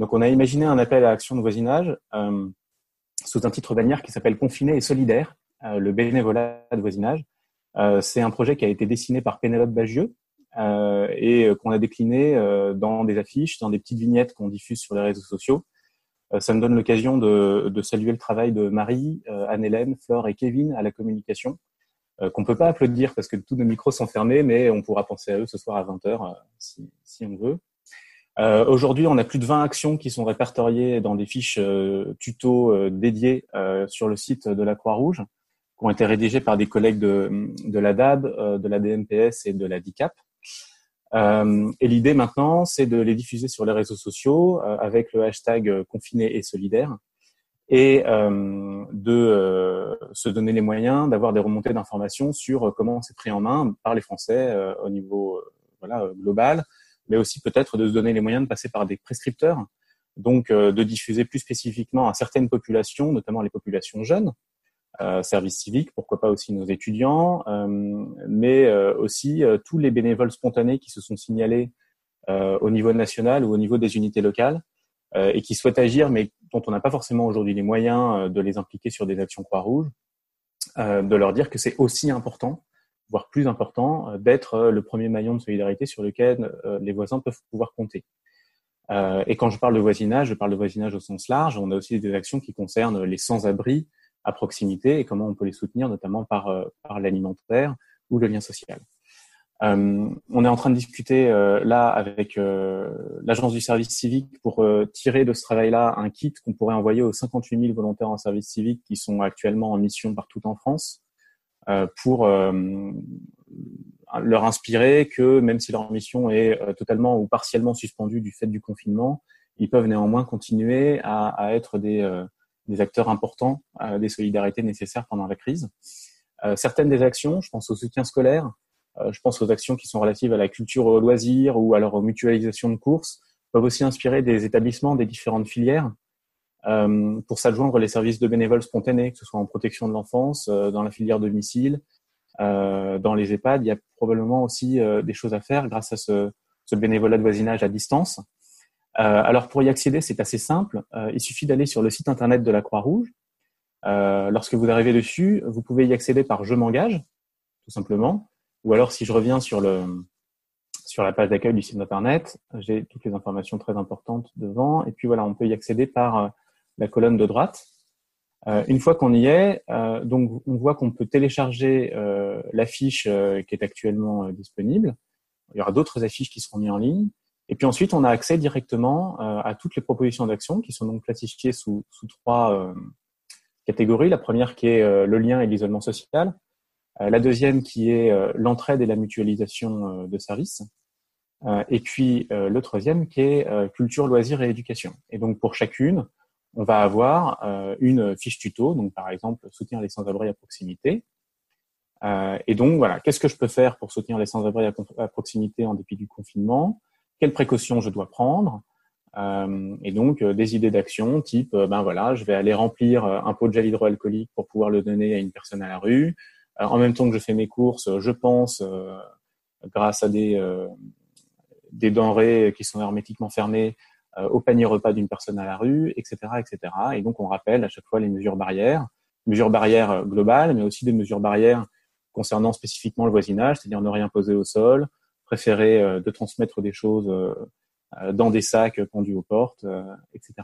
Donc on a imaginé un appel à action de voisinage sous un titre bannière qui s'appelle Confiné et solidaire, le bénévolat de voisinage. C'est un projet qui a été dessiné par Pénélope Bagieux, euh, et qu'on a décliné dans des affiches, dans des petites vignettes qu'on diffuse sur les réseaux sociaux. ça me donne l'occasion de, saluer le travail de Marie, Anne-Hélène, Flore et Kevin à la communication, euh, qu'on peut pas applaudir parce que tous nos micros sont fermés, mais on pourra penser à eux ce soir à 20h euh, si, si, on veut. Euh, Aujourd'hui, on a plus de 20 actions qui sont répertoriées dans des fiches euh, tutos euh, dédiées sur le site de la Croix-Rouge, qui ont été rédigées par des collègues de, de la DAB, de la DMPS et de la DICAP. et l'idée maintenant, c'est de les diffuser sur les réseaux sociaux avec le hashtag confiné et solidaire et euh, de euh, se donner les moyens d'avoir des remontées d'informations sur euh, comment c'est pris en main par les Français au niveau voilà global, mais aussi peut-être de se donner les moyens de passer par des prescripteurs, donc de diffuser plus spécifiquement à certaines populations, notamment les populations jeunes, euh, service civique, pourquoi pas aussi nos étudiants, euh, mais aussi tous les bénévoles spontanés qui se sont signalés au niveau national ou au niveau des unités locales euh, et qui souhaitent agir, mais dont on n'a pas forcément aujourd'hui les moyens euh, de les impliquer sur des actions Croix-Rouge, euh, de leur dire que c'est aussi important, voire plus important, d'être le premier maillon de solidarité sur lequel les voisins peuvent pouvoir compter. et quand je parle de voisinage, je parle de voisinage au sens large. On a aussi des actions qui concernent les sans-abri à proximité et comment on peut les soutenir, notamment par, l'alimentaire ou le lien social. Euh, on est en train de discuter euh, là avec euh, l'agence du service civique pour tirer de ce travail-là un kit qu'on pourrait envoyer aux 58 000 volontaires en service civique qui sont actuellement en mission partout en France pour leur inspirer que même si leur mission est totalement ou partiellement suspendue du fait du confinement, ils peuvent néanmoins continuer à, être des, acteurs importants des solidarités nécessaires pendant la crise. certaines des actions, je pense au soutien scolaire, euh, je pense aux actions qui sont relatives à la culture au loisir ou alors aux mutualisations de courses, peuvent aussi inspirer des établissements des différentes filières euh, pour s'adjoindre les services de bénévoles spontanés, que ce soit en protection de l'enfance, euh, dans la filière domicile, dans les EHPAD. Il y a probablement aussi des choses à faire grâce à ce, ce bénévolat de voisinage à distance. alors pour y accéder, c'est assez simple. il suffit d'aller sur le site internet de la Croix-Rouge. lorsque vous arrivez dessus, vous pouvez y accéder par Je m'engage, tout simplement. Ou alors, si je reviens sur, le, sur la page d'accueil du site internet, j'ai toutes les informations très importantes devant. Et puis voilà, on peut y accéder par euh, la colonne de droite. Euh, une fois qu'on y est, euh, donc on voit qu'on peut télécharger euh, l'affiche qui est actuellement disponible. Il y aura d'autres affiches qui seront mises en ligne. Et puis ensuite, on a accès directement à toutes les propositions d'action qui sont donc classifiées sous, sous trois catégories. La première qui est le lien et l'isolement social. La deuxième qui est l'entraide et la mutualisation de services. et puis le troisième qui est culture, loisirs et éducation. Et donc pour chacune, on va avoir une fiche tuto, donc par exemple soutenir les sans-abri à proximité. et donc voilà, qu'est-ce que je peux faire pour soutenir les sans-abri à, proximité en dépit du confinement? Quelles précautions je dois prendre? Et donc des idées d'action type, ben voilà, je vais aller remplir un pot de gel hydroalcoolique pour pouvoir le donner à une personne à la rue. Euh, en même temps que je fais mes courses, je pense, euh, grâce à des, euh, des denrées qui sont hermétiquement fermées, au panier repas d'une personne à la rue, etc., etc. Et donc, on rappelle à chaque fois les mesures barrières, mesures barrières globales, mais aussi des mesures barrières concernant spécifiquement le voisinage, c'est-à-dire ne rien poser au sol, préférer de transmettre des choses dans des sacs pendus aux portes, etc.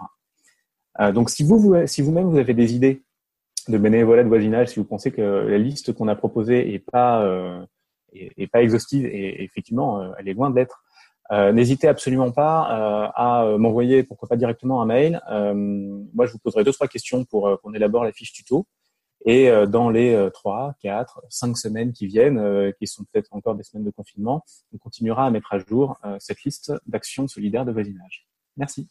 donc, si vous, si vous-même vous avez des idées de bénévolat de voisinage si vous pensez que la liste qu'on a proposée est pas euh, pas exhaustive et, effectivement euh, elle est loin de l'être. Euh, N'hésitez absolument pas euh, à m'envoyer pourquoi pas directement un mail. Euh, moi je vous poserai deux trois questions pour qu'on élabore la fiche tuto. Et dans les trois, quatre, cinq semaines qui viennent, qui sont peut-être encore des semaines de confinement, on continuera à mettre à jour cette liste d'actions solidaires de voisinage. Merci.